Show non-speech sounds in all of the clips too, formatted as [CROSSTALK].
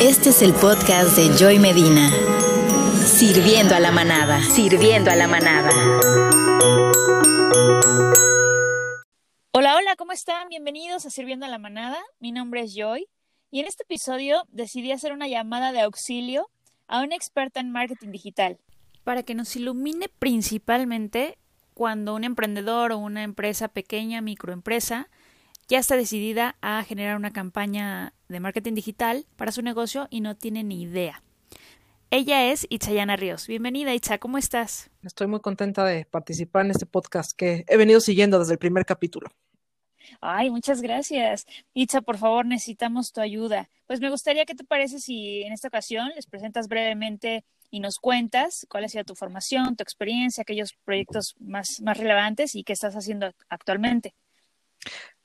Este es el podcast de Joy Medina. Sirviendo a la manada. Sirviendo a la manada. Hola, hola, ¿cómo están? Bienvenidos a Sirviendo a la manada. Mi nombre es Joy y en este episodio decidí hacer una llamada de auxilio a una experta en marketing digital para que nos ilumine principalmente cuando un emprendedor o una empresa pequeña, microempresa, ya está decidida a generar una campaña de marketing digital para su negocio y no tiene ni idea. Ella es Itzayana Ríos. Bienvenida, Itza, ¿cómo estás? Estoy muy contenta de participar en este podcast que he venido siguiendo desde el primer capítulo. Ay, muchas gracias. Itza, por favor, necesitamos tu ayuda. Pues me gustaría que te parece si en esta ocasión les presentas brevemente y nos cuentas cuál ha sido tu formación, tu experiencia, aquellos proyectos más, más relevantes y qué estás haciendo actualmente.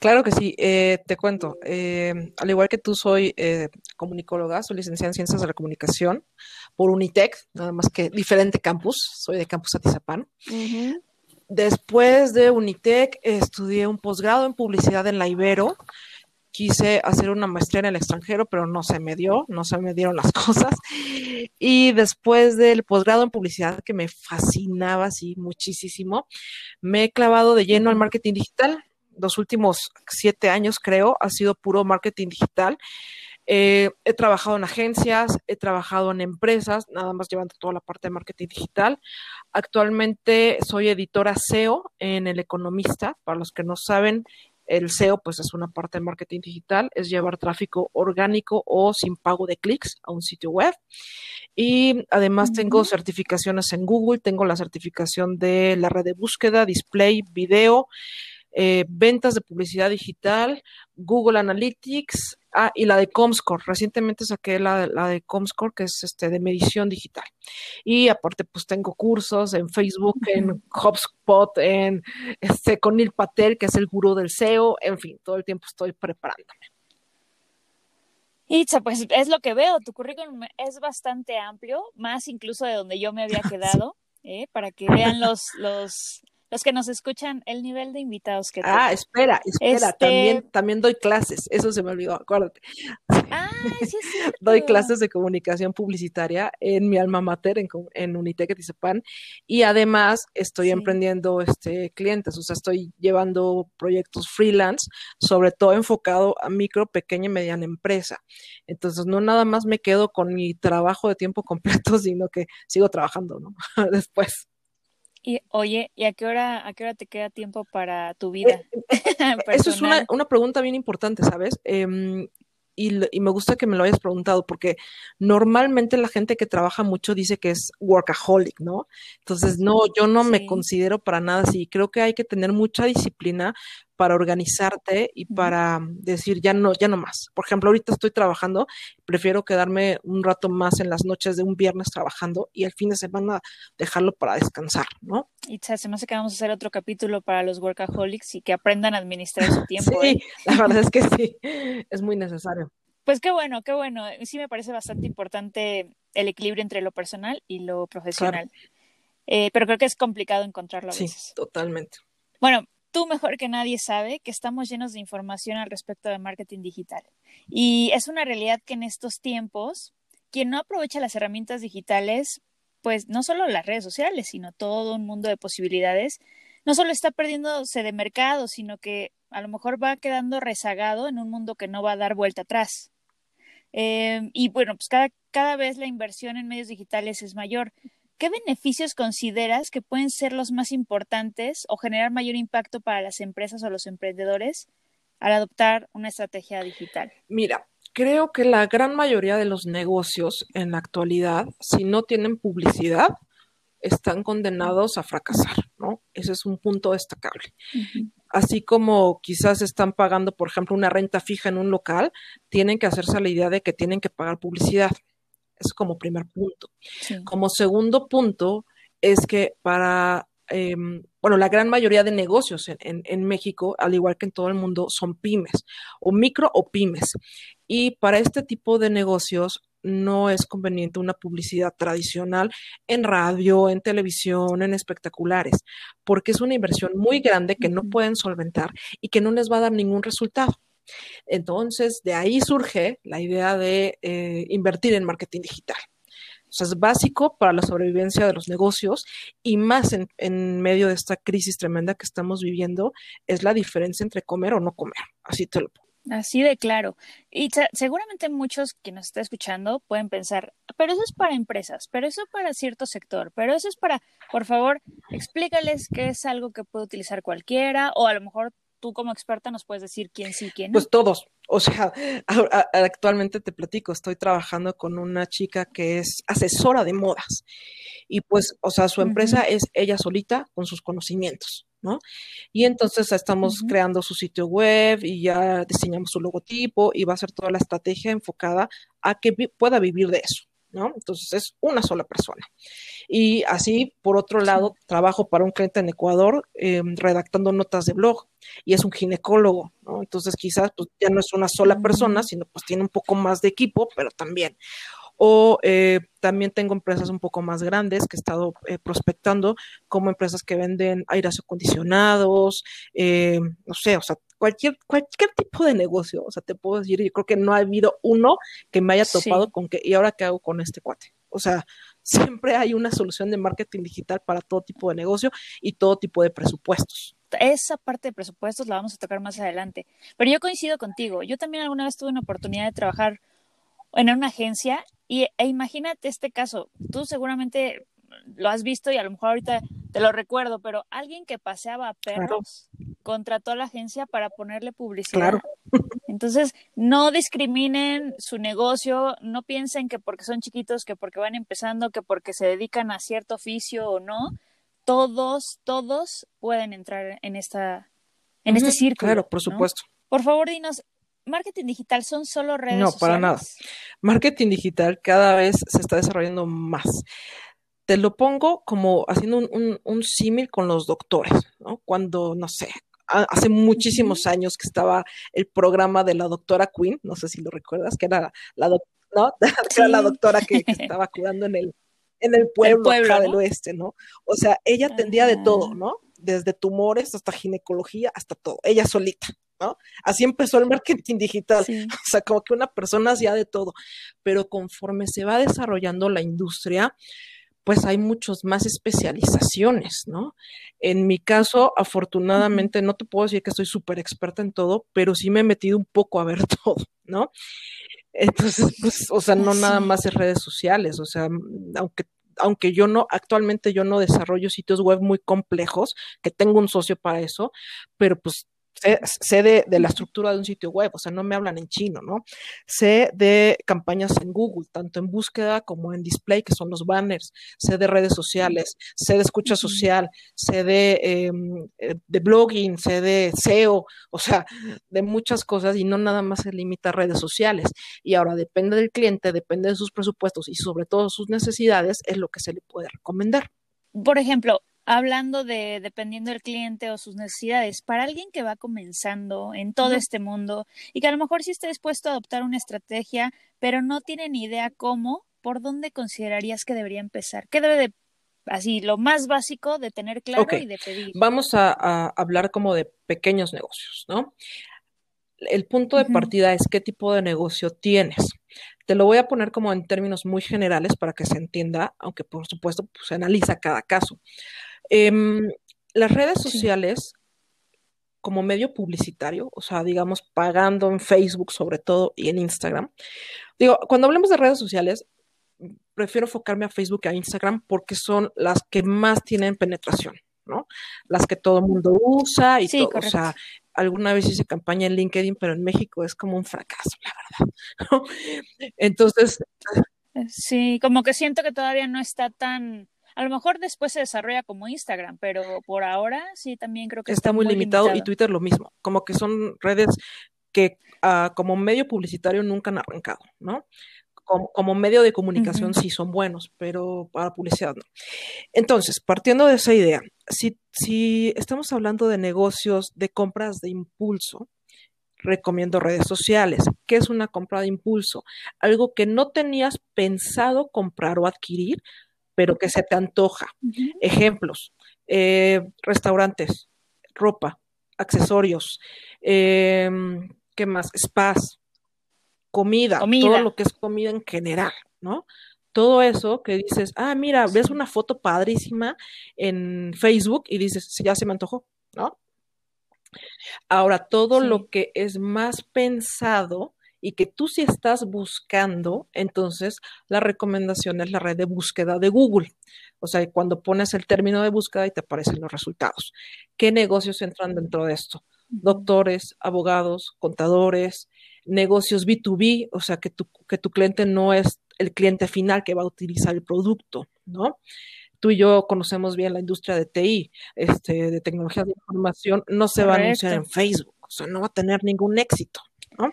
Claro que sí, eh, te cuento. Eh, al igual que tú, soy eh, comunicóloga, soy licenciada en Ciencias de la Comunicación por Unitec, nada más que diferente campus, soy de Campus Atizapán. Después de Unitec, estudié un posgrado en publicidad en la Ibero. Quise hacer una maestría en el extranjero, pero no se me dio, no se me dieron las [LAUGHS] cosas. Y después del posgrado en publicidad, que me fascinaba así muchísimo, me he clavado de lleno al marketing digital los últimos siete años, creo, ha sido puro marketing digital. Eh, he trabajado en agencias, he trabajado en empresas, nada más llevando toda la parte de marketing digital. Actualmente soy editora SEO en El Economista. Para los que no saben, el SEO pues es una parte de marketing digital, es llevar tráfico orgánico o sin pago de clics a un sitio web. Y además tengo certificaciones en Google, tengo la certificación de la red de búsqueda, display, video. Eh, ventas de publicidad digital, Google Analytics ah, y la de Comscore. Recientemente saqué la, la, de Comscore, que es este de medición digital. Y aparte, pues tengo cursos en Facebook, en HubSpot, en este con Neil Patel, que es el gurú del SEO. En fin, todo el tiempo estoy preparándome. Itza, pues es lo que veo. Tu currículum es bastante amplio, más incluso de donde yo me había [LAUGHS] quedado, ¿eh? para que vean los, los, los que nos escuchan, el nivel de invitados que Ah, espera, espera, Este también, también doy clases, eso se me olvidó, acuérdate. Ah, sí es [LAUGHS] cierto. doy clases de comunicación publicitaria en mi alma mater, en, en Unitec Atizapán, y además estoy Sí. emprendiendo este, clientes, o sea, estoy llevando proyectos freelance, sobre todo enfocado a micro, pequeña y mediana empresa. Entonces, no nada más me quedo con mi trabajo de tiempo completo, [LAUGHS] sino que sigo trabajando, ¿no? [LAUGHS] Después. Y oye, ¿y a qué hora, a qué hora te queda tiempo para tu vida [LAUGHS] Eso es una, una pregunta bien importante, ¿sabes? Em, y, y me gusta que me lo hayas preguntado porque normalmente la gente que trabaja mucho dice que es workaholic, ¿no? Entonces, no, yo no me considero para nada así. Creo que hay que tener mucha disciplina para organizarte y para decir ya no, ya no más. Por ejemplo, ahorita estoy trabajando, prefiero quedarme un rato más en las noches de un viernes trabajando y el fin de semana dejarlo para descansar, ¿no? Itza, se me hace que vamos a hacer otro capítulo para los workaholics y que aprendan a administrar su [LAUGHS] tiempo, Sí, ¿eh? la verdad es que [LAUGHS] sí, es muy necesario. Pues qué bueno, qué bueno. Sí me parece bastante importante el equilibrio entre lo personal y lo profesional. Eh, pero creo que es complicado encontrarlo a Sí, veces. totalmente. Bueno, tú mejor que nadie sabe que estamos llenos de información al respecto de marketing digital. Y es una realidad que en estos tiempos, quien no aprovecha las herramientas digitales, pues no solo las redes sociales, sino todo un mundo de posibilidades, no solo está perdiéndose de mercado, sino que a lo mejor va quedando rezagado en un mundo que no va a dar vuelta atrás. Eh, y bueno, pues cada, cada vez la inversión en medios digitales es mayor. ¿Qué beneficios consideras que pueden ser los más importantes o generar mayor impacto para las empresas o los emprendedores al adoptar una estrategia digital? Mira, creo que la gran mayoría de los negocios en la actualidad, si no tienen publicidad, están condenados a fracasar, ¿no? Ese es un punto destacable. Así como quizás están pagando, por ejemplo, una renta fija en un local, tienen que hacerse la idea de que tienen que pagar publicidad. Es como primer punto. Sí. Como segundo punto, es que para, eh, bueno, la gran mayoría de negocios en, en, en, México, al igual que en todo el mundo, son pymes, o micro o pymes. Y para este tipo de negocios no es conveniente una publicidad tradicional en radio, en televisión, en espectaculares, porque es una inversión muy grande que no pueden solventar y que no les va a dar ningún resultado. Entonces, de ahí surge la idea de eh, invertir en marketing digital. O sea, es básico para la sobrevivencia de los negocios y más en, medio de esta crisis tremenda que estamos viviendo, es la diferencia entre comer o no comer. Así te lo pongo. Así de claro. Y seguramente muchos que nos están escuchando pueden pensar, pero eso es para empresas, pero eso es para cierto sector, pero eso es para, por favor, explícales que es algo que puede utilizar cualquiera o a lo mejor tú como experta nos puedes decir quién sí, quién no. Pues todos. O sea, [LAUGHS] actualmente te platico, estoy trabajando con una chica que es asesora de modas y pues, o sea, su empresa uh -huh. es ella solita con sus conocimientos. ¿no? Y entonces estamos uh -huh. creando su sitio web y ya diseñamos su logotipo y va a ser toda la estrategia enfocada a que vi pueda vivir de eso, ¿no? Entonces es una sola persona. Y así, por otro lado, trabajo para un cliente en Ecuador eh, redactando notas de blog y es un ginecólogo, ¿no? Entonces quizás pues, ya no es una sola persona, sino pues tiene un poco más de equipo, pero también o eh, también tengo empresas un poco más grandes que he estado eh, prospectando, como empresas que venden aires acondicionados, eh, no sé, o sea, cualquier, cualquier tipo de negocio, o sea, te puedo decir, yo creo que no ha habido uno que me haya topado sí. con que, ¿y ahora qué hago con este cuate? O sea, [LAUGHS] siempre hay una solución de marketing digital para todo tipo de negocio y todo tipo de presupuestos esa parte de presupuestos la vamos a tocar más adelante. Pero yo coincido contigo. Yo también alguna vez tuve una oportunidad de trabajar en una agencia y e imagínate este caso, tú seguramente lo has visto y a lo mejor ahorita te lo recuerdo, pero alguien que paseaba a perros claro. contrató a la agencia para ponerle publicidad. Claro. [LAUGHS] Entonces, no discriminen su negocio, no piensen que porque son chiquitos, que porque van empezando, que porque se dedican a cierto oficio o no, todos, todos pueden entrar en esta en uh -huh. este círculo. Claro, por supuesto. ¿no? Por favor, dinos, marketing digital son solo redes no, sociales? para nada. Marketing digital cada vez se está desarrollando más. Te lo pongo como haciendo un, un, un símil con los doctores, ¿no? Cuando, no sé, hace muchísimos años que estaba el programa de la doctora Quinn, no sé si lo recuerdas, que era la, doc ¿no? [LAUGHS] Sí. era la doctora que, que, [LAUGHS] estaba curando en el, en el pueblo, el pueblo acá ¿no? del oeste, ¿no? O sea, ella atendía de todo, ¿no? Desde tumores hasta ginecología, hasta todo, ella solita, ¿no? Así empezó el marketing digital, sí. [LAUGHS] o sea, como que una persona hacía de todo, pero conforme se va desarrollando la industria, pues hay muchos más especializaciones, ¿no? En mi caso, afortunadamente, no te puedo decir que estoy súper experta en todo, pero sí me he metido un poco a ver [LAUGHS] todo, ¿no? Entonces, pues, o sea, no sí. nada más en redes sociales, o sea, aunque aunque yo no, actualmente yo no desarrollo sitios web muy complejos, que tengo un socio para eso, pero pues sé, sé de, de, la estructura de un sitio web, o sea, no me hablan en chino, ¿no? Sé de campañas en Google, tanto en búsqueda como en display, que son los banners, sé de redes sociales, sé de escucha social, sé de, eh, de blogging, sé de SEO, o sea, de muchas cosas y no nada más se limita a redes sociales. Y ahora depende del cliente, depende de sus presupuestos y sobre todo sus necesidades, es lo que se le puede recomendar. Por ejemplo, hablando de dependiendo del cliente o sus necesidades, para alguien que va comenzando en todo uh -huh. este mundo y que a lo mejor sí está dispuesto a adoptar una estrategia, pero no tiene ni idea cómo, ¿por dónde considerarías que debería empezar? ¿Qué debe de así lo más básico de tener claro okay. y de pedir? Vamos a, a, hablar como de pequeños negocios, ¿no? El punto de uh -huh. partida es qué tipo de negocio tienes. Te lo voy a poner como en términos muy generales para que se entienda, aunque por supuesto pues, se analiza cada caso. Eh, las redes sociales sí. como medio publicitario, o sea, digamos, pagando en Facebook sobre todo y en Instagram. Digo, cuando hablemos de redes sociales, prefiero enfocarme a Facebook que a Instagram porque son las que más tienen penetración, ¿no? Las que todo el mundo usa y sí, todo. Correcto. O sea, alguna vez hice campaña en LinkedIn, pero en México es como un fracaso, la verdad. [LAUGHS] Entonces. Sí, como que siento que todavía no está tan a lo mejor después se desarrolla como Instagram, pero por ahora sí también creo que está, está muy, limitado, limitado, y Twitter lo mismo, como que son redes que uh, como medio publicitario nunca han arrancado, ¿no? Como, como medio de comunicación uh -huh. sí son buenos, pero para publicidad no. Entonces, partiendo de esa idea, si, si estamos hablando de negocios de compras de impulso, recomiendo redes sociales. ¿Qué es una compra de impulso? Algo que no tenías pensado comprar o adquirir, pero que se te antoja. Uh -huh. Ejemplos, eh, restaurantes, ropa, accesorios, eh, ¿qué más? Spas, comida, todo lo que es comida en general, ¿no? Todo eso que dices, ah, mira, ves una foto padrísima en Facebook y dices, sí, ya se me antojó, ¿no? Ahora, todo lo que es más pensado y que tú sí estás buscando, entonces la recomendación es la red de búsqueda de Google. O sea, cuando pones el término de búsqueda y te aparecen los resultados. ¿Qué negocios entran dentro de esto? Doctores, abogados, contadores, negocios B2B, o sea, que tu, que tu cliente no es el cliente final que va a utilizar el producto, ¿no? Tú y yo conocemos bien la industria de TI, este, de tecnología de información, no se va a anunciar en Facebook, o sea, no va a tener ningún éxito, ¿no?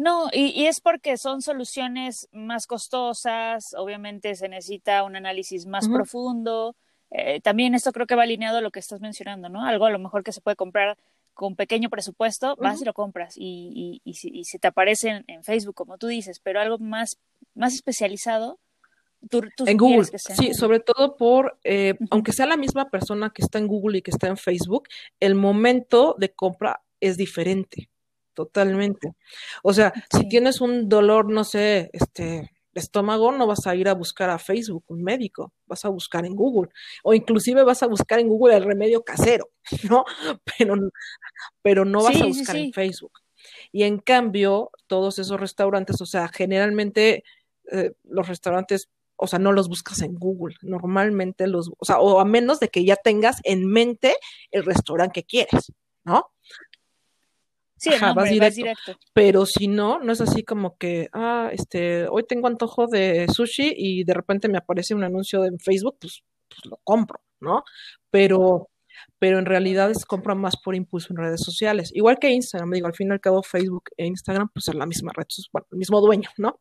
No, y, es porque son soluciones más costosas, obviamente se necesita un análisis más profundo. Eh, también esto creo que va alineado a lo que estás mencionando, ¿no? Algo a lo mejor que se puede comprar con pequeño presupuesto, vas y lo compras y, y, y, si, te aparece en, Facebook, como tú dices, pero algo más, más especializado. Tú, en Google, sí, sobre todo por, eh, aunque sea la misma persona que está en Google y que está en Facebook, el momento de compra es diferente. Totalmente. O sea, si tienes un dolor, no sé, este, estómago, no vas a ir a buscar a Facebook un médico, vas a buscar en Google, o inclusive vas a buscar en Google el remedio casero, [LAUGHS] ¿no? Pero, pero no vas a buscar en Facebook. Y en cambio, todos esos restaurantes, o sea, generalmente eh, los restaurantes, o sea, no los buscas en Google, normalmente los, o sea, o a menos de que ya tengas en mente el restaurante que quieres, ¿no? Sí, vas, directo, Pero si no, no es así como que, ah, este, hoy tengo antojo de sushi y de repente me aparece un anuncio en Facebook, pues, pues lo compro, ¿no? Pero, pero en realidad es compra más por impulso en redes sociales. Igual que Instagram, digo, al fin y al cabo Facebook e Instagram, pues es la misma red, bueno, el mismo dueño, ¿no?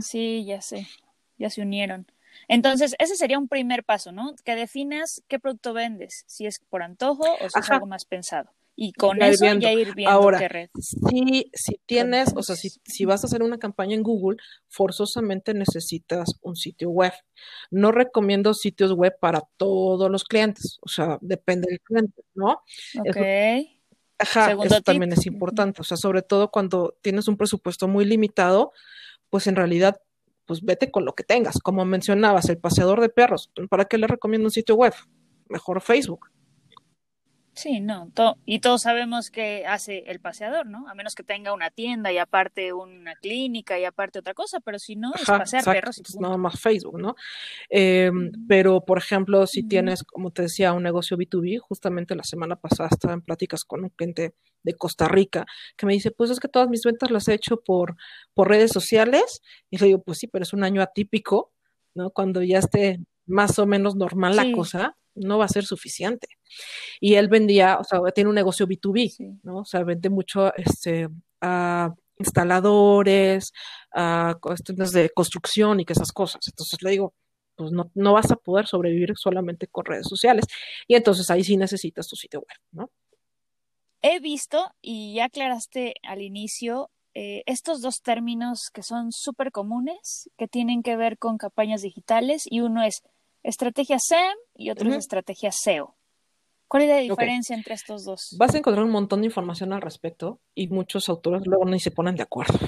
Sí, ya sé, ya se unieron. Entonces, ese sería un primer paso, ¿no? Que definas qué producto vendes, si es por antojo o si es algo más pensado y con eso ya ir viendo Ahora, qué red. Si, si tienes, o sea, si, si vas a hacer una campaña en Google, forzosamente necesitas un sitio web. No recomiendo sitios web para todos los clientes, o sea, depende del cliente, ¿no? Ok. ajá, eso también es importante, o sea, sobre todo cuando tienes un presupuesto muy limitado, pues en realidad pues vete con lo que tengas. Como mencionabas, el paseador de perros, ¿para qué le recomiendo un sitio web? Mejor Facebook. Sí, no, y todos sabemos que hace el paseador, ¿no? A menos que tenga una tienda y aparte una clínica y aparte otra cosa, pero si no, es pasear perros. Y pues nada más Facebook, ¿no? Em, pero, por ejemplo, si tienes, como te decía, un negocio B2B, justamente la semana pasada estaba en pláticas con un cliente de Costa Rica que me dice, pues es que todas mis ventas las he hecho por, por redes sociales. Y le digo, pues sí, pero es un año atípico, ¿no? Cuando ya esté más o menos normal la cosa, no va a ser suficiente. Y él vendía, o sea, tiene un negocio B2B, ¿no? O sea, vende mucho este, a instaladores, a cuestiones de construcción y que esas cosas. Entonces le digo, pues no, no vas a poder sobrevivir solamente con redes sociales. Y entonces ahí sí necesitas tu sitio web, ¿no? He visto, y ya aclaraste al inicio, eh, estos dos términos que son súper comunes, que tienen que ver con campañas digitales, y uno es estrategia SEM y otro es estrategia SEO. ¿Cuál es la diferencia entre estos dos? Vas a encontrar un montón de información al respecto y muchos autores luego ni se ponen de acuerdo.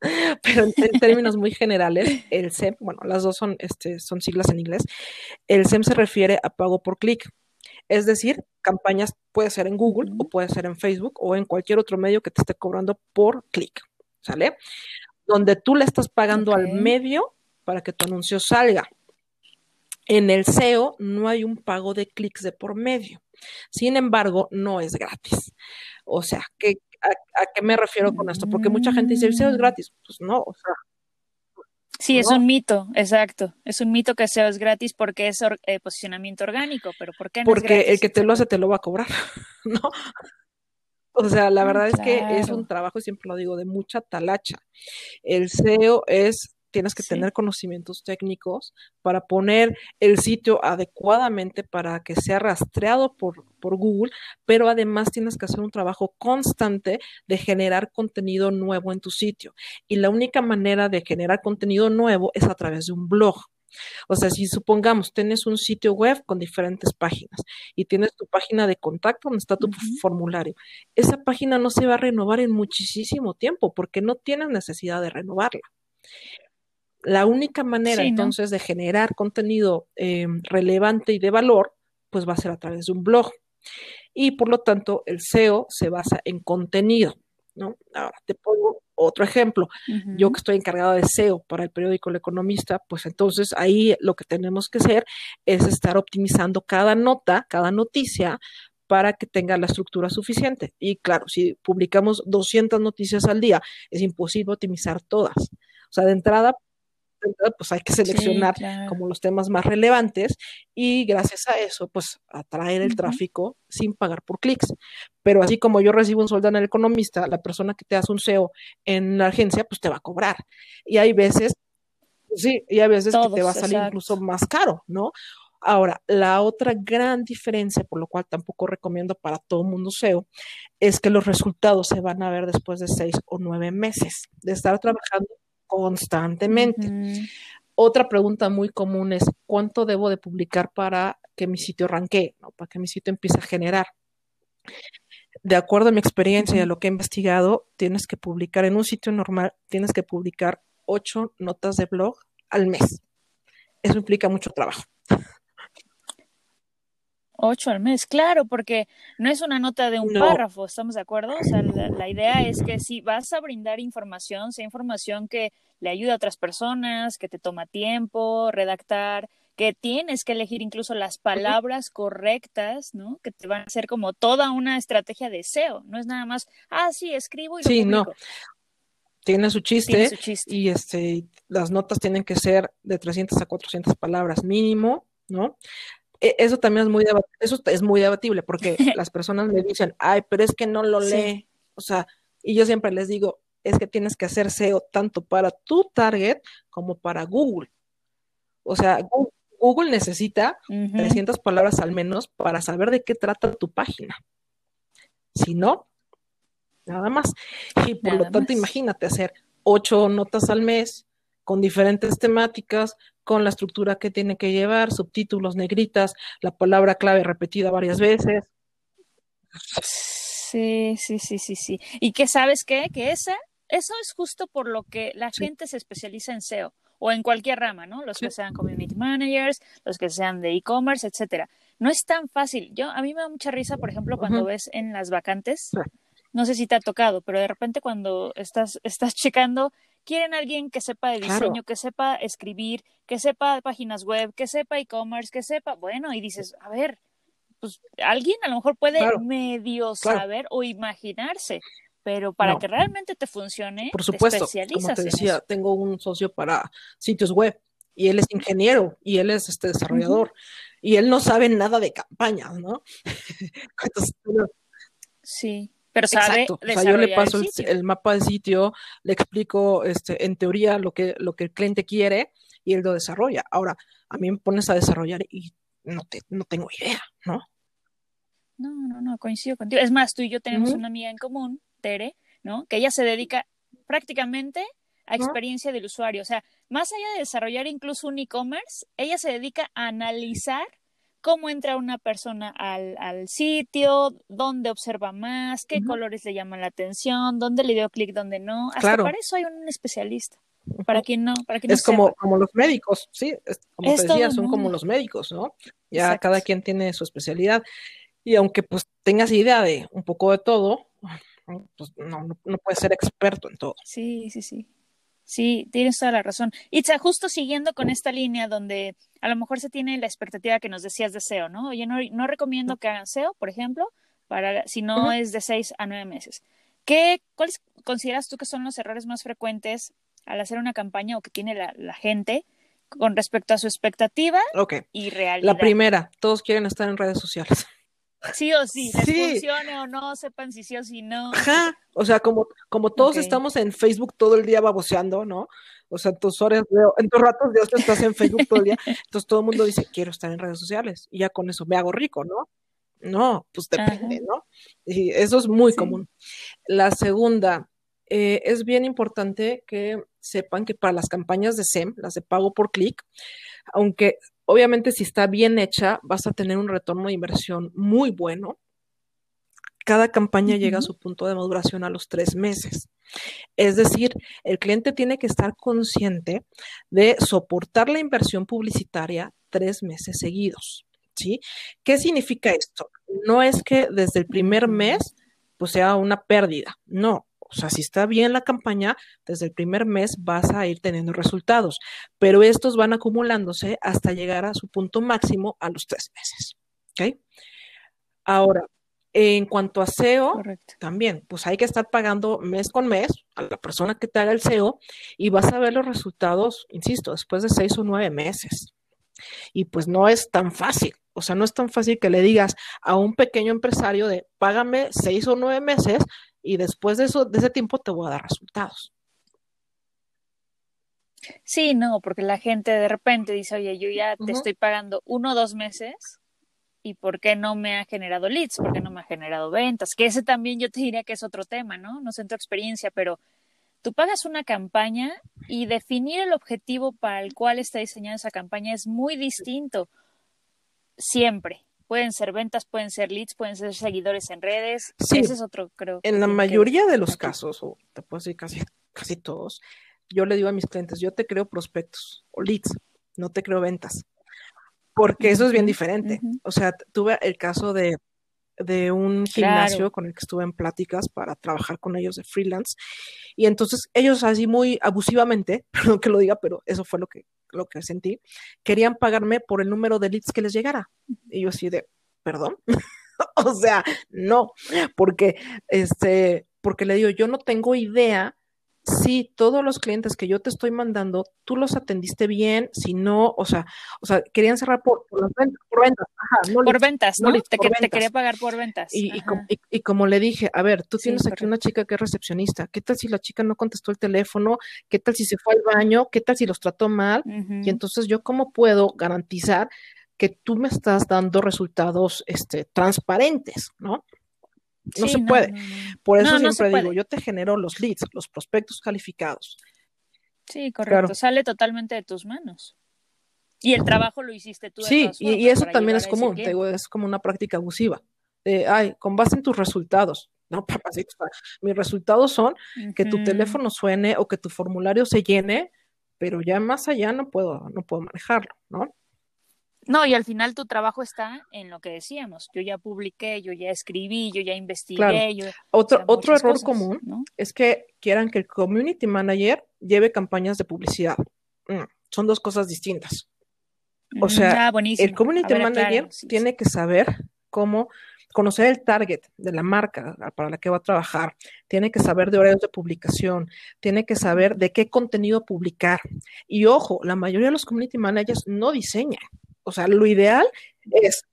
[LAUGHS] Pero en, términos muy generales, el SEM, bueno, las dos son, este, son siglas en inglés, el SEM se refiere a pago por clic. Es decir, campañas puede ser en Google o puede ser en Facebook o en cualquier otro medio que te esté cobrando por clic, ¿sale? Donde tú le estás pagando al medio para que tu anuncio salga. En el SEO no hay un pago de clics de por medio. Sin embargo, no es gratis. O sea, ¿qué, a, qué me refiero con esto? Porque mucha gente dice, el SEO es gratis. Pues no, o sea. Sí, es un mito, exacto. Es un mito que SEO es gratis porque es eh, posicionamiento orgánico, pero ¿por qué no Porque el que te lo hace te lo va a cobrar, [LAUGHS] ¿no? O sea, la verdad es que es un trabajo, siempre lo digo, de mucha talacha. El SEO es tienes que tener conocimientos técnicos para poner el sitio adecuadamente para que sea rastreado por, por Google, pero además tienes que hacer un trabajo constante de generar contenido nuevo en tu sitio. Y la única manera de generar contenido nuevo es a través de un blog. O sea, si supongamos tienes un sitio web con diferentes páginas y tienes tu página de contacto donde está tu formulario, esa página no se va a renovar en muchísimo tiempo porque no tienes necesidad de renovarla. La única manera entonces de generar contenido eh, relevante y de valor, pues va a ser a través de un blog. Y por lo tanto, el SEO se basa en contenido. ¿no? Ahora te pongo otro ejemplo. Yo que estoy encargada de SEO para el periódico El Economista, pues entonces ahí lo que tenemos que hacer es estar optimizando cada nota, cada noticia para que tenga la estructura suficiente. Y claro, si publicamos 200 noticias al día, es imposible optimizar todas. O sea, de entrada, pues hay que seleccionar como los temas más relevantes y gracias a eso, pues atraer el tráfico sin pagar por clics. Pero así como yo recibo un sueldo en el economista, la persona que te hace un SEO en la agencia, pues te va a cobrar. Y hay veces, sí, y hay veces que te va a salir incluso más caro, ¿no? Ahora, la otra gran diferencia, por lo cual tampoco recomiendo para todo mundo SEO, es que los resultados se van a ver después de seis o nueve meses de estar trabajando constantemente. Otra pregunta muy común es, ¿cuánto debo de publicar para que mi sitio arranque, para que mi sitio empiece a generar? De acuerdo a mi experiencia y a lo que he investigado, tienes que publicar en un sitio normal, tienes que publicar ocho notas de blog al mes. Eso implica mucho trabajo. Ocho al mes, claro, porque no es una nota de un párrafo, ¿estamos de acuerdo? O sea, la, idea es que si vas a brindar información, sea información que le ayude a otras personas, que te toma tiempo redactar, que tienes que elegir incluso las palabras correctas, ¿no? Que te van a hacer como toda una estrategia de SEO, no es nada más, ah, sí, escribo y lo Sí, no. Tiene su, chiste, Tiene su chiste y este las notas tienen que ser de 300 a 400 palabras mínimo, ¿no? E, eso también es muy, eso es muy debatible porque [LAUGHS] las personas me dicen, ay, pero es que no lo lee. O sea, y yo siempre les digo, es que tienes que hacer SEO tanto para tu target como para Google. O sea, Google, necesita 300 palabras al menos para saber de qué trata tu página. Si no, nada más. Y por lo tanto, imagínate hacer ocho notas al mes con diferentes temáticas, con la estructura que tiene que llevar, subtítulos, negritas, la palabra clave repetida varias veces. Sí, sí, sí, sí, sí. ¿Y qué sabes qué? Que esa, eso es justo por lo que la gente se especializa en SEO o en cualquier rama, ¿no? Los que sean community managers, los que sean de e-commerce, etcétera. No es tan fácil. Yo a mí me da mucha risa, por ejemplo, cuando ves en las vacantes. No sé si te ha tocado, pero de repente cuando estás estás checando quieren alguien que sepa de diseño, que sepa escribir, que sepa páginas web, que sepa e-commerce, que sepa, bueno, y dices, a ver, pues alguien a lo mejor puede medio saber o imaginarse, pero para que realmente te funcione, por supuesto, como te decía, tengo un socio para sitios web y él es ingeniero y él es este desarrollador y él no sabe nada de campañas, ¿no? [LAUGHS] sí. Pero sabe Exacto. O sea, yo le paso el, mapa del sitio, le explico este, en teoría lo que, lo que el cliente quiere y él lo desarrolla. Ahora, a mí me pones a desarrollar y no, te, no tengo idea, ¿no? No, no, no, coincido contigo. Es más, tú y yo tenemos una amiga en común, Tere, ¿no? Que ella se dedica prácticamente a experiencia del usuario. O sea, más allá de desarrollar incluso un e-commerce, ella se dedica a analizar cómo entra una persona al, al sitio, dónde observa más, qué colores le llaman la atención, dónde le dio clic, dónde no. Hasta para eso hay un especialista. Para quien no, para quien es como, como los médicos, sí, como te decía, son como los médicos, ¿no? Ya cada quien tiene su especialidad. Y aunque pues tengas idea de un poco de todo, pues no, no, no puedes ser experto en todo. Sí, sí, sí. Sí, tienes toda la razón. Itza, justo siguiendo con esta línea donde a lo mejor se tiene la expectativa que nos decías de SEO, ¿no? Oye, no, no recomiendo que hagan SEO, por ejemplo, para si no es de seis a nueve meses. ¿Qué, ¿Cuáles consideras tú que son los errores más frecuentes al hacer una campaña o que tiene la, la gente con respecto a su expectativa y realidad? La primera, todos quieren estar en redes sociales sí o sí, les funcione o no, sepan si sí o si no. Ajá, o sea, como, como todos estamos en Facebook todo el día baboseando, ¿no? O sea, en tus horas, en tus ratos de ocio estás en Facebook todo el día, [LAUGHS] entonces todo el mundo dice, quiero estar en redes sociales, y ya con eso me hago rico, ¿no? No, pues depende, ¿no? Y eso es muy común. La segunda, eh, es bien importante que sepan que para las campañas de SEM, las de pago por clic, aunque obviamente si está bien hecha, vas a tener un retorno de inversión muy bueno. Cada campaña llega a su punto de maduración a los tres meses. Es decir, el cliente tiene que estar consciente de soportar la inversión publicitaria tres meses seguidos. ¿Sí? ¿Qué significa esto? No es que desde el primer mes pues sea una pérdida, no, o sea, si está bien la campaña, desde el primer mes vas a ir teniendo resultados, pero estos van acumulándose hasta llegar a su punto máximo a los tres meses. ¿Ok? Ahora, en cuanto a SEO, también, pues hay que estar pagando mes con mes a la persona que te haga el SEO y vas a ver los resultados, insisto, después de seis o nueve meses. Y pues no es tan fácil. O sea, no es tan fácil que le digas a un pequeño empresario de págame seis o nueve meses y después de eso, de ese tiempo te voy a dar resultados. Sí, no, porque la gente de repente dice, oye, yo ya te estoy pagando uno o dos meses y ¿por qué no me ha generado leads? ¿Por qué no me ha generado ventas? Que ese también yo te diría que es otro tema, ¿no? No sé en tu experiencia, pero tú pagas una campaña y definir el objetivo para el cual está diseñada esa campaña es muy distinto siempre. Pueden ser ventas, pueden ser leads, pueden ser seguidores en redes. Sí, Ese es otro, creo. En la mayoría de los casos, o te puedo decir casi, casi todos, yo le digo a mis clientes, yo te creo prospectos o leads, no te creo ventas. Porque eso es bien diferente. O sea, tuve el caso de, de un gimnasio con el que estuve en pláticas para trabajar con ellos de freelance. Y entonces ellos así muy abusivamente, [LAUGHS] perdón que lo diga, pero eso fue lo que lo que sentí, querían pagarme por el número de leads que les llegara. Y yo así de, perdón. [LAUGHS] o sea, no, porque este, porque le digo, yo no tengo idea si todos los clientes que yo te estoy mandando, tú los atendiste bien, si no, o sea, o sea, querían cerrar por, por ventas, por ventas, Ajá, no por ventas, ¿no? te, quería pagar por ventas. Y, y, como le dije, a ver, tú tienes aquí una chica que es recepcionista, ¿qué tal si la chica no contestó el teléfono? ¿Qué tal si se fue al baño? ¿Qué tal si los trató mal? Y entonces yo cómo puedo garantizar que tú me estás dando resultados este, transparentes, ¿no? No se puede. Por eso siempre digo, yo te genero los leads, los prospectos calificados. Sí, correcto. Sale totalmente de tus manos. Y el trabajo lo hiciste tú. Sí, y, eso también es común, te digo, es como una práctica abusiva. ay, con base en tus resultados. No, [LAUGHS] papacito, mis resultados son que tu teléfono suene o que tu formulario se llene, pero ya más allá no puedo, no puedo manejarlo, ¿no? No, y al final tu trabajo está en lo que decíamos. Yo ya publiqué, yo ya escribí, yo ya investigué. otro otro error común es que quieran que el community manager lleve campañas de publicidad. Mm, son dos cosas distintas. O sea, ah, el community manager tiene que saber cómo conocer el target de la marca para la que va a trabajar, tiene que saber de horarios de publicación, tiene que saber de qué contenido publicar. Y ojo, la mayoría de los community managers no diseñan o sea, lo ideal es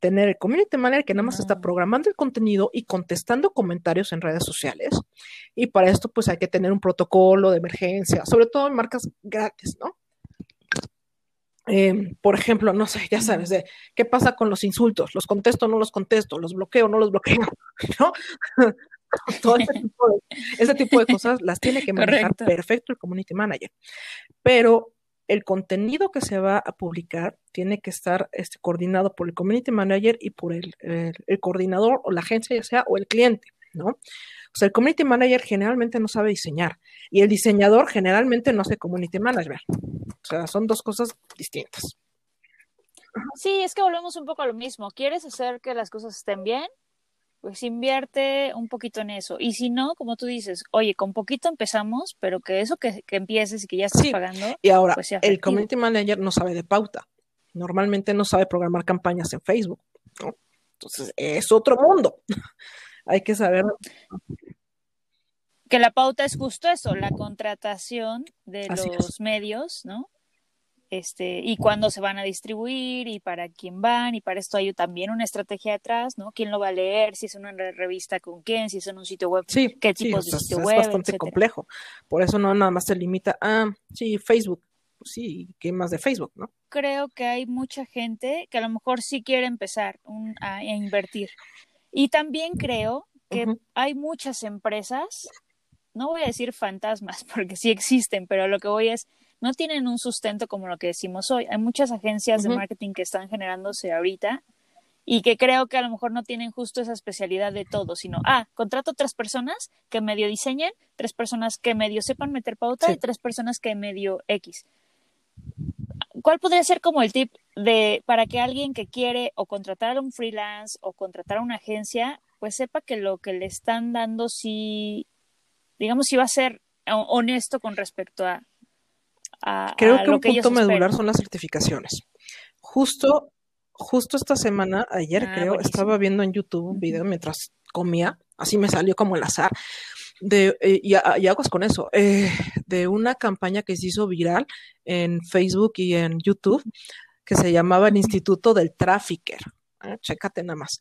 tener el community manager que nada más está programando el contenido y contestando comentarios en redes sociales. Y para esto, pues hay que tener un protocolo de emergencia, sobre todo en marcas gratis, ¿no? Em, por ejemplo, no sé, ya sabes, de qué pasa con los insultos, los contesto o no los contesto, los bloqueo o no los bloqueo, [LAUGHS] ¿no? [LAUGHS] Todo ese tipo, de, cosas las tiene que manejar perfecto el community manager. Pero el contenido que se va a publicar tiene que estar este, coordinado por el community manager y por el, coordinador o la agencia, ya sea, o el cliente, ¿no? O sea, el community manager generalmente no sabe diseñar y el diseñador generalmente no hace community management. O sea, son dos cosas distintas. Sí, es que volvemos un poco a lo mismo. ¿Quieres hacer que las cosas estén bien? Pues invierte un poquito en eso. Y si no, como tú dices, oye, con poquito empezamos, pero que eso que, empieces y que ya estás pagando. Y ahora, pues el community manager no sabe de pauta. Normalmente no sabe programar campañas en Facebook. ¿no? Entonces, es otro mundo. [LAUGHS] Hay que saber. Que la pauta es justo eso, la contratación de los medios, ¿no? Este, y cuándo se van a distribuir y para quién van, y para esto hay también una estrategia detrás, ¿no? ¿Quién lo va a leer? Si es una revista con quién, si es en un sitio web, sí, qué tipo de sitio web. Es bastante complejo. Por eso no nada más se limita a, sí, Facebook. Pues sí, ¿qué más de Facebook, no? Creo que hay mucha gente que a lo mejor sí quiere empezar a, invertir. Y también creo que hay muchas empresas no voy a decir fantasmas, [LAUGHS] porque sí existen, pero lo que voy es, no tienen un sustento como lo que decimos hoy. Hay muchas agencias de marketing que están generándose ahorita y que creo que a lo mejor no tienen justo esa especialidad de todo, sino, ah, contrato tres personas que medio diseñen, tres personas que medio sepan meter pauta y tres personas que medio X. ¿Cuál podría ser como el tip de para que alguien que quiere o contratar a un freelance o contratar a una agencia, pues sepa que lo que le están dando sí, digamos, sí va a ser honesto con respecto a, Creo que un punto medular son las certificaciones. Justo, justo esta semana, ayer ah, creo, estaba viendo en YouTube un video mientras comía, así me salió como el azar, de, eh, y, aguas con eso, eh, de una campaña que se hizo viral en Facebook y en YouTube, que se llamaba el Instituto del Trafficker. Ah, chécate nada más.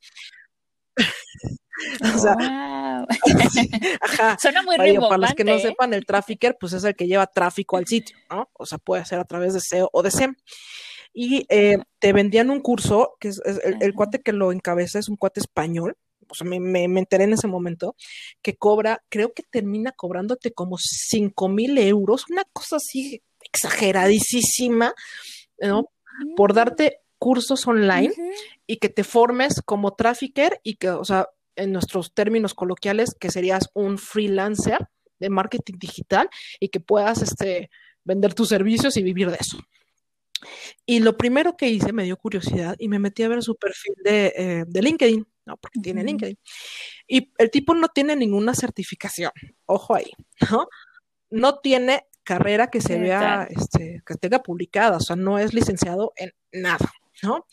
[LAUGHS] o sea, [LAUGHS] ajá, Suena muy para, para los que no sepan, el trafficker, pues es el que lleva tráfico al sitio, ¿no? O sea, puede ser a través de SEO o de SEM. Y eh, te vendían un curso, que es, el, cuate que lo encabeza es un cuate español, o sea, me, me, enteré en ese momento, que cobra, creo que termina cobrándote como 5 mil euros, una cosa así exageradísima, ¿no? Por mm. darte cursos online y que te formes como trafficker y que, o sea, en nuestros términos coloquiales, que serías un freelancer de marketing digital y que puedas este, vender tus servicios y vivir de eso. Y lo primero que hice me dio curiosidad y me metí a ver su perfil de, eh, de LinkedIn, ¿no? Porque tiene LinkedIn. Y el tipo no tiene ninguna certificación, ojo ahí, ¿no? No tiene carrera que se vea, este, que tenga publicada, o sea, no es licenciado en nada, ¿no?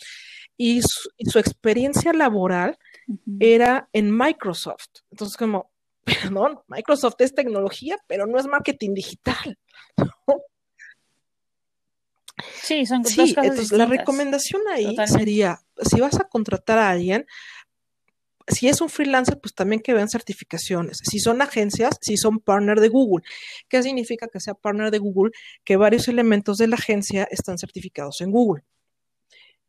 Y su, experiencia laboral era en Microsoft. Entonces, como, [LAUGHS] perdón, Microsoft es tecnología, pero no es marketing digital. [LAUGHS] Sí, son dos sí, entonces la recomendación ahí sería, si vas a contratar a alguien, si es un freelancer, pues también que vean certificaciones. Si son agencias, si son partner de Google. ¿Qué significa que sea partner de Google? Que varios elementos de la agencia están certificados en Google.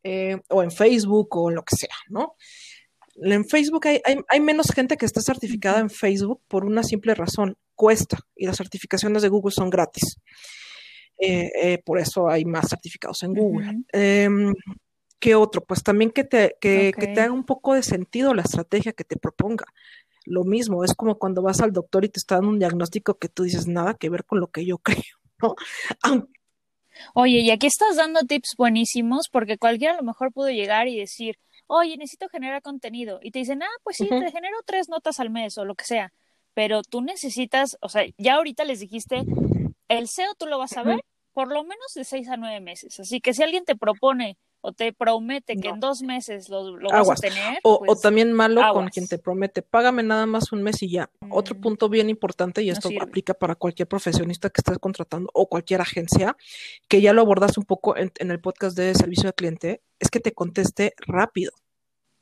Eh, o en Facebook o lo que sea, ¿no? En Facebook hay, hay, menos gente que está certificada en Facebook por una simple razón, cuesta y las certificaciones de Google son gratis. Eh, eh, por eso hay más certificados en Google. Em, ¿Qué otro? Pues también que te, que, que te haga un poco de sentido la estrategia que te proponga. Lo mismo, es como cuando vas al doctor y te está dando un diagnóstico que tú dices nada que ver con lo que yo [LAUGHS] creo, ¿no? Aunque, Oye, y aquí estás dando tips buenísimos porque cualquiera a lo mejor pudo llegar y decir, oye, necesito generar contenido. Y te dicen, ah, pues sí, te genero tres notas al mes o lo que sea. Pero tú necesitas, o sea, ya ahorita les dijiste, el SEO tú lo vas a ver por lo menos de seis a nueve meses. Así que si alguien te propone o te promete que en dos meses lo, vas a tener. O, pues, también malo con quien te promete, págame nada más un mes y ya. Otro mm. punto bien importante, y esto aplica para cualquier profesionista que estés contratando o cualquier agencia, que ya lo abordas un poco en, en el podcast de servicio al cliente, es que te conteste rápido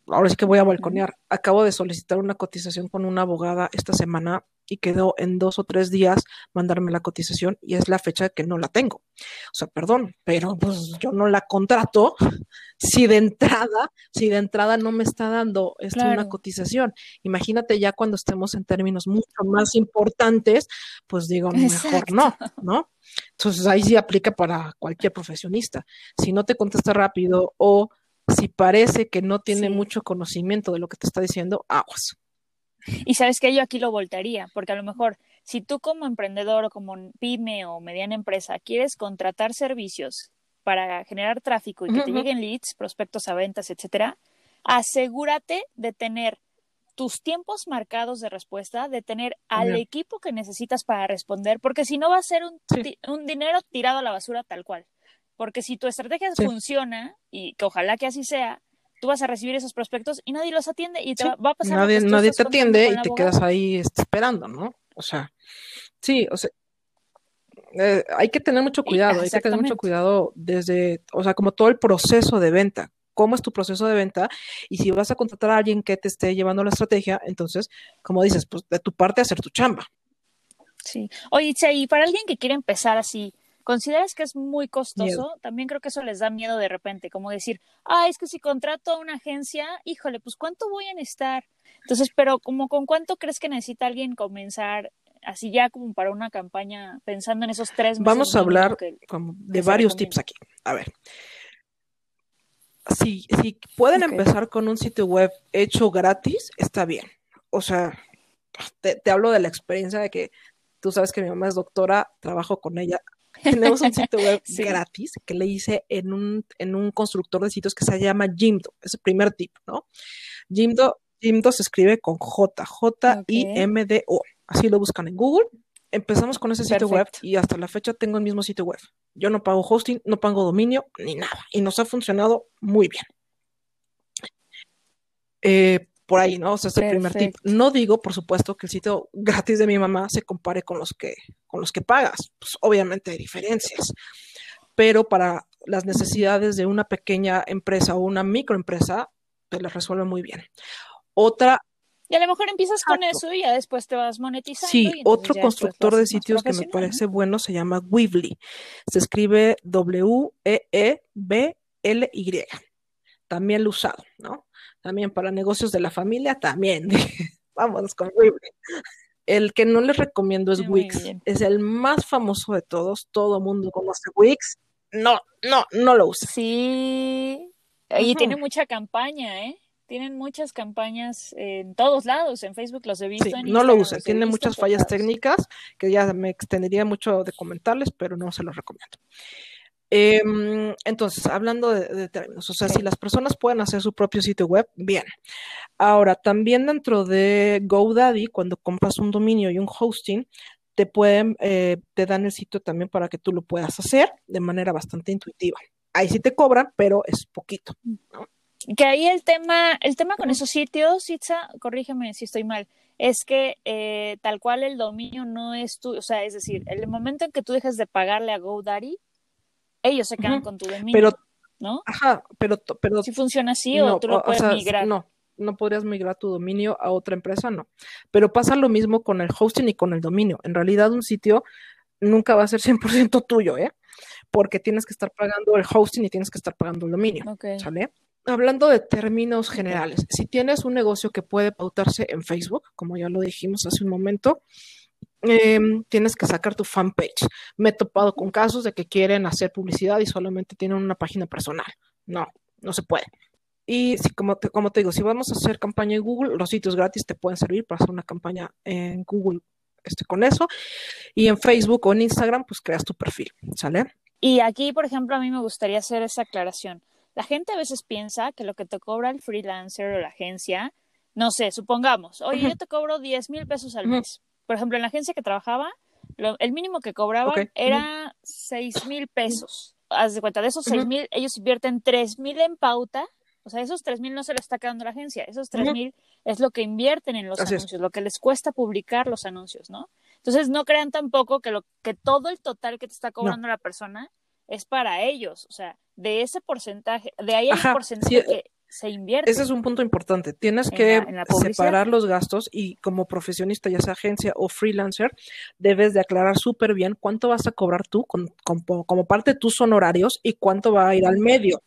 ahora sí que voy a balconear. Acabo de solicitar una cotización con una abogada esta semana y quedó en dos o tres días mandarme la cotización y es la fecha que no la tengo. O sea, perdón, pero pues yo no la contrato [LAUGHS] si de entrada, si de entrada no me está dando esta una cotización. Imagínate ya cuando estemos en términos mucho más importantes, pues digo, mejor no, ¿no? Entonces ahí sí aplica para cualquier profesionista. Si no te contesta rápido o si parece que no tiene mucho conocimiento de lo que te está diciendo, aguas. Y sabes que yo aquí lo voltaría, porque a lo mejor si tú como emprendedor o como pyme o mediana empresa quieres contratar servicios para generar tráfico y que te lleguen leads, prospectos a ventas, etcétera, asegúrate de tener tus tiempos marcados de respuesta, de tener al equipo que necesitas para responder, porque si no va a ser un, un dinero tirado a la basura tal cual. Porque si tu estrategia funciona, y que ojalá que así sea, tú vas a recibir esos prospectos y nadie los atiende y te va a pasar. Nadie, nadie te atiende y te quedas ahí este, esperando, ¿no? O sea, sí, o sea, eh, hay que tener mucho cuidado, hay que tener mucho cuidado desde, o sea, como todo el proceso de venta. ¿Cómo es tu proceso de venta? Y si vas a contratar a alguien que te esté llevando la estrategia, entonces, como dices, pues de tu parte hacer tu chamba. Sí. Oye, y para alguien que quiere empezar así, ¿Consideras que es muy costoso? También creo que eso les da miedo de repente, como decir, ah, es que si contrato a una agencia, híjole, pues ¿cuánto voy a necesitar? Entonces, pero como con cuánto crees que necesita alguien comenzar así ya como para una campaña, pensando en esos tres meses. Vamos a hablar que- como de varios tips aquí. A ver. Si, si pueden empezar con un sitio web hecho gratis, está bien. O sea, te, te hablo de la experiencia de que tú sabes que mi mamá es doctora, trabajo con ella. Tenemos un sitio web [LAUGHS] Sí. gratis que le hice en un, en un constructor de sitios que se llama Jimdo. Es el primer tip, ¿no? Jimdo, Jimdo se escribe con J, J-I-M-D-O. Así lo buscan en Google. Empezamos con ese sitio web y hasta la fecha tengo el mismo sitio web. Yo no pago hosting, no pago dominio, ni nada. Y nos ha funcionado muy bien. Eh, por ahí, ¿no? O sea, es el primer tip. No digo, por supuesto, que el sitio gratis de mi mamá se compare con los que, con los que pagas. Pues obviamente hay diferencias. Pero para las necesidades de una pequeña empresa o una microempresa, te las resuelve muy bien. Otra, Y a lo mejor empiezas con eso y ya después te vas monetizando. Sí, y otro constructor de sitios que me parece bueno se llama Weebly. Se escribe W-E-E-B-L-Y. También lo usado, ¿no? También para negocios de la familia, también. [LAUGHS] Vámonos con Weebly. El que no les recomiendo es Muy Wix. bien. Es el más famoso de todos. Todo mundo conoce Wix. No, no, no lo uses. Sí. Y tiene mucha campaña, ¿eh? Tienen muchas campañas en todos lados. En Facebook los he visto. Sí, en no lo he Tiene muchas fallas lados. técnicas que ya me extendería mucho de comentarles, pero no se los recomiendo. Em, entonces, hablando de, de términos, o sea, si las personas pueden hacer su propio sitio web, bien. Ahora, también dentro de GoDaddy, cuando compras un dominio y un hosting, te pueden, eh, te dan el sitio también para que tú lo puedas hacer de manera bastante intuitiva. Ahí sí te cobran, pero es poquito. Que ahí el tema, el tema con esos sitios, Itza, corrígeme si estoy mal, es que eh, tal cual el dominio no es tu, o sea, es decir, el momento en que tú dejas de pagarle a GoDaddy, ellos se quedan con tu dominio, Pero, ¿no? ajá, pero, pero Si funciona así No, o tú lo o puedes sea, migrar. No, no podrías migrar tu dominio a otra empresa, no. Pero pasa lo mismo con el hosting y con el dominio. En realidad, un sitio nunca va a ser [LAUGHS] 100% tuyo, ¿eh? Porque tienes que estar pagando el hosting y tienes que estar pagando el dominio, Ok. ¿sale? Hablando de términos generales, si tienes un negocio que puede pautarse en Facebook, como ya lo dijimos hace un momento, em, tienes que sacar tu fanpage. Me he topado con casos de que quieren hacer publicidad y solamente tienen una página personal. No, no se puede. Y si, como te, como te digo, si vamos a hacer campaña en Google, los sitios gratis te pueden servir para hacer una campaña en Google este, con eso. Y en Facebook o en Instagram, pues creas tu perfil, ¿sale? Y aquí, por ejemplo, a mí me gustaría hacer esa aclaración. La gente a veces piensa que lo que te cobra el freelancer o la agencia, no sé, supongamos, oye, yo te cobro 10 mil pesos al mes. Por ejemplo, en la agencia que trabajaba, lo- el mínimo que cobraban era 6 mil pesos. Haz de cuenta, de esos. 6 mil, ellos invierten 3 mil en pauta. O sea, esos 3 mil no se lo está quedando la agencia. Esos 3 mil es lo que invierten en los Así es. anuncios, lo que les cuesta publicar los anuncios, ¿no? Entonces, no crean tampoco que, lo, que todo el total que te está cobrando la persona es para ellos. O sea, de ese porcentaje, de ahí el Ajá, porcentaje sí, que se invierte. Ese es un punto importante. Tienes En que la- la separar los gastos y como profesionista, ya sea agencia o freelancer, debes de aclarar súper bien cuánto vas a cobrar tú con- con- como parte de tus honorarios y cuánto va a ir al medio.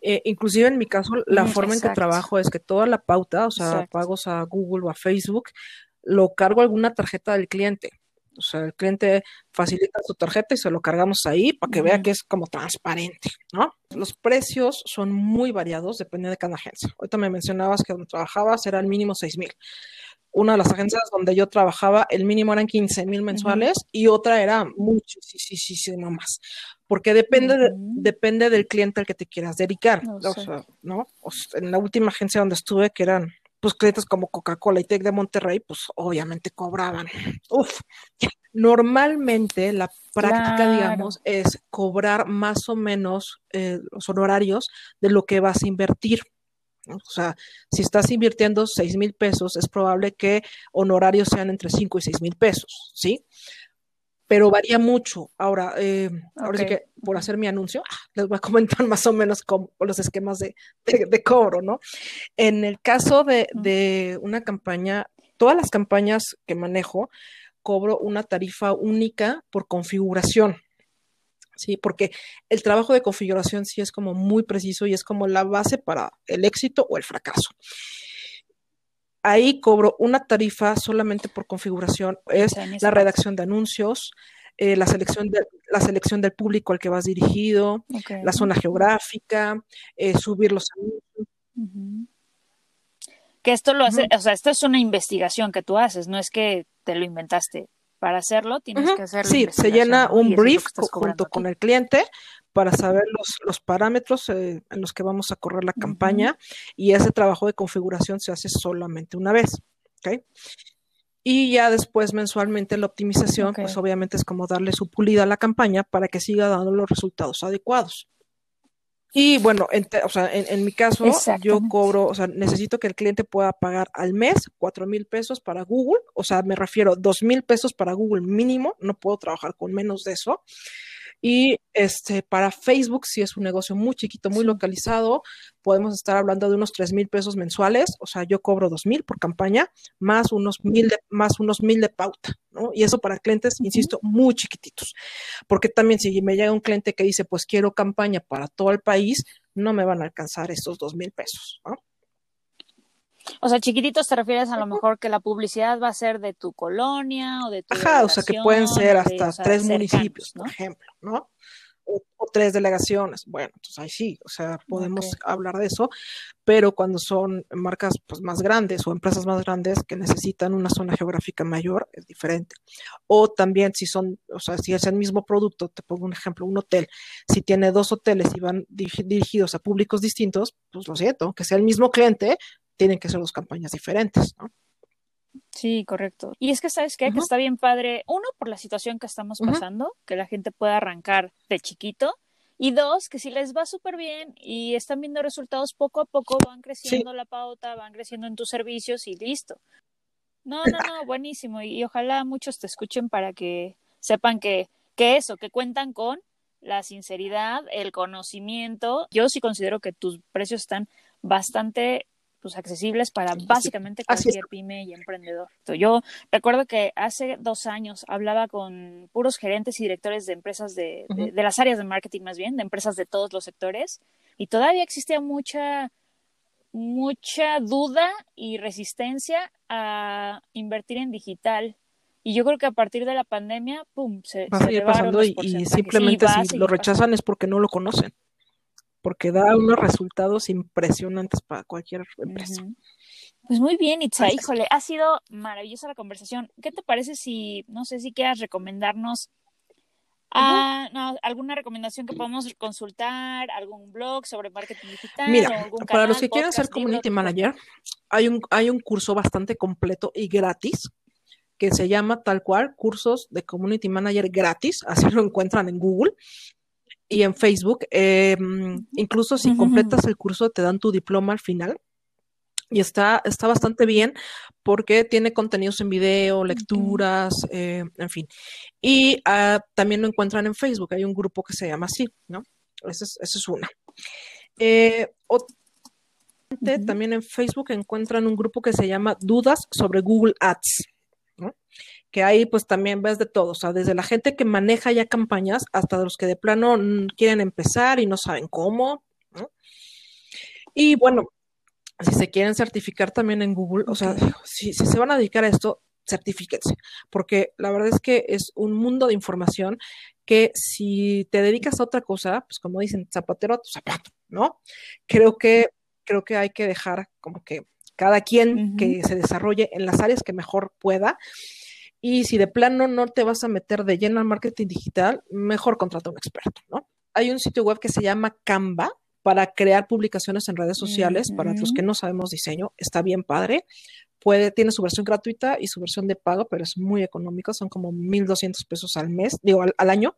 Eh, inclusive en mi caso, la forma en que trabajo es que toda la pauta, o sea, Exacto. pagos a Google o a Facebook, lo cargo a alguna tarjeta del cliente. O sea, el cliente facilita su tarjeta y se lo cargamos ahí para que vea que es como transparente, ¿no? Los precios son muy variados, depende de cada agencia. Ahorita me mencionabas que donde trabajabas era el mínimo 6 mil. Una de las agencias donde yo trabajaba, el mínimo eran 15 mil mensuales y otra era muchísimo más. Porque depende, de- Ujú. depende del cliente al que te quieras dedicar. No o sé. sea, ¿no? O sea, en la última agencia donde estuve, que eran pues clientes como Coca-Cola y Tec de Monterrey, pues obviamente cobraban. Uf. Normalmente la práctica, Claro. digamos, es cobrar más o menos eh, los honorarios de lo que vas a invertir. O sea, si estás invirtiendo 6 mil pesos, es probable que honorarios sean entre 5 y 6 mil pesos, ¿sí? Pero varía mucho. Ahora, eh, ahora sí que por hacer mi anuncio, [LAUGHS] les voy a comentar más o menos cómo, los esquemas de, de- de cobro, ¿no? En el caso de, de una campaña, todas las campañas que manejo, cobro una tarifa única por configuración. Sí, porque el trabajo de configuración sí es como muy preciso y es como la base para el éxito o el fracaso. Ahí cobro una tarifa solamente por configuración, es la redacción de anuncios, eh, la, selección de, la selección del público al que vas dirigido, la zona geográfica, eh, subir los anuncios. Que esto lo hace, o sea, esto es una investigación que tú haces, no es que te lo inventaste. Para hacerlo tienes que hacerlo. Sí, se llena un brief junto con el cliente para saber los, los parámetros eh, en los que vamos a correr la campaña y ese trabajo de configuración se hace solamente una vez. ¿okay? Y ya después mensualmente la optimización, pues obviamente es como darle su pulida a la campaña para que siga dando los resultados adecuados. Y bueno, en, o sea, en, mi caso, yo cobro, o sea, necesito que el cliente pueda pagar al mes cuatro mil pesos para Google, o sea, me refiero dos mil pesos para Google mínimo, no puedo trabajar con menos de eso. Y este, para Facebook, si es un negocio muy chiquito, muy localizado, podemos estar hablando de unos tres mil pesos mensuales. O sea, yo cobro dos mil por campaña, más unos mil de, más unos mil de pauta, ¿no? Y eso para clientes, insisto, muy chiquititos. Porque también si me llega un cliente que dice, pues quiero campaña para todo el país, no me van a alcanzar estos dos mil pesos, ¿no? O sea, chiquititos te refieres a lo mejor que la publicidad va a ser de tu colonia o de tu. Ajá, o sea, que pueden ser hasta tres municipios, por ejemplo, ¿no? O, tres delegaciones. Bueno, entonces ahí sí, o sea, podemos hablar de eso, pero cuando son marcas pues, más grandes o empresas más grandes que necesitan una zona geográfica mayor, es diferente. O también si son, o sea, si es el mismo producto, te pongo un ejemplo, un hotel, si tiene dos hoteles y van dirigidos a públicos distintos, pues lo siento, que sea el mismo cliente, tienen que ser dos campañas diferentes, ¿no? Sí, correcto. Y es que, ¿sabes qué? Que está bien padre, uno, por la situación que estamos pasando, que la gente pueda arrancar de chiquito, y dos, que si les va súper bien y están viendo resultados poco a poco, van creciendo la pauta, van creciendo en tus servicios y listo. No, no, no, [LAUGHS] buenísimo. Y, ojalá muchos te escuchen para que sepan que, que eso, que cuentan con la sinceridad, el conocimiento. Yo sí considero que tus precios están bastante pues, accesibles para básicamente cualquier pyme y emprendedor. Yo recuerdo que hace dos años hablaba con puros gerentes y directores de empresas de, de, las áreas de marketing más bien, de empresas de todos los sectores, y todavía existía mucha mucha duda y resistencia a invertir en digital. Y yo creo que a partir de la pandemia, pum, se, va a seguir pasando y, simplemente si lo rechazan es porque no lo conocen porque da unos resultados impresionantes para cualquier empresa. Pues muy bien, Itza, híjole, ha sido maravillosa la conversación. ¿Qué te parece si, no sé si quieras recomendarnos alguna recomendación que podamos consultar, algún blog sobre marketing digital? Mira, para los que quieren ser community manager, hay un, hay un curso bastante completo y gratis que se llama tal cual cursos de community manager gratis, así lo encuentran en Google y en Facebook. Em, incluso si completas el curso te dan tu diploma al final. Y está, está bastante bien porque tiene contenidos en video, lecturas, eh, en fin. Y ah, también lo encuentran en Facebook. Hay un grupo que se llama así, ¿no? Esa es, es una. Eh, también en Facebook encuentran un grupo que se llama Dudas sobre Google Ads que ahí pues también ves de todo, o sea, desde la gente que maneja ya campañas hasta los que de plano quieren empezar y no saben cómo. Y bueno, si se quieren certificar también en Google, o sea, si, se van a dedicar a esto, certifíquense, porque la verdad es que es un mundo de información que si te dedicas a otra cosa, pues como dicen, zapatero a tu zapato, ¿no? Creo que, creo que hay que dejar como que cada quien que se desarrolle en las áreas que mejor pueda y si de plano no te vas a meter de lleno al marketing digital, mejor contrata a un experto, ¿no? Hay un sitio web que se llama Canva para crear publicaciones en redes sociales. Para los que no sabemos diseño, está bien padre. Puede, tiene su versión gratuita y su versión de pago, pero es muy económico, son como 1.200 pesos al mes, digo, al, año.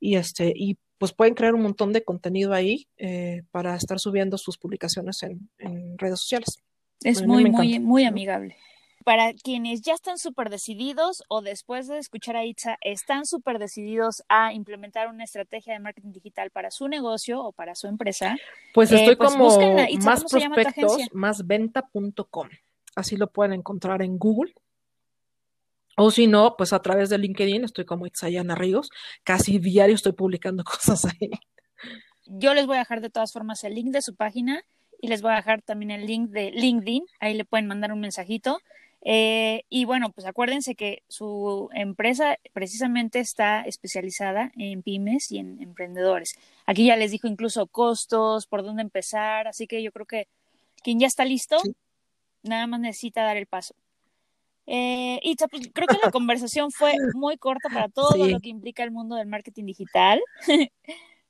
Y, este, y pues pueden crear un montón de contenido ahí eh, para estar subiendo sus publicaciones en, redes sociales. Es muy, muy, muy amigable para quienes ya están súper decididos o después de escuchar a Itza están súper decididos a implementar una estrategia de marketing digital para su negocio o para su empresa. Pues estoy eh, pues como más prospectos, más venta.com. Así lo pueden encontrar en Google. O si no, pues a través de LinkedIn, estoy como Itzayana Ríos. Casi diario estoy publicando [LAUGHS] cosas ahí. Yo les voy a dejar de todas formas el link de su página y les voy a dejar también el link de LinkedIn, ahí le pueden mandar un mensajito. Eh, y bueno, pues acuérdense que su empresa precisamente está especializada en pymes y en emprendedores. Aquí ya les dijo incluso costos, por dónde empezar, así que yo creo que quien ya está listo, nada más necesita dar el paso. Eh, y pues, creo que la conversación fue muy corta para todo lo que implica el mundo del marketing digital. [LAUGHS]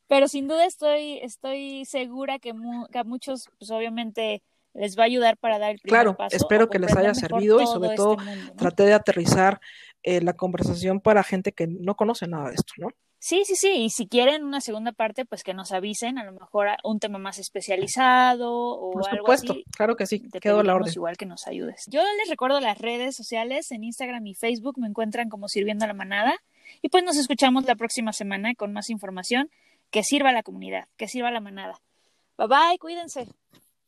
Pero sin duda estoy, estoy segura que, a muchos, pues obviamente, les va a ayudar para dar el primer claro, paso. espero que les haya servido y sobre este todo traté de aterrizar eh, la conversación para gente que no conoce nada de esto, ¿no? Sí, sí, sí. Y si quieren una segunda parte, pues que nos avisen, a lo mejor un tema más especializado o Por algo supuesto, así. claro que sí, quedo a la orden. Igual que nos ayudes. Yo les recuerdo las redes sociales, en Instagram y Facebook me encuentran como Sirviendo a la Manada. Y pues nos escuchamos la próxima semana con más información que sirva a la comunidad, que sirva a la manada. Bye bye, cuídense.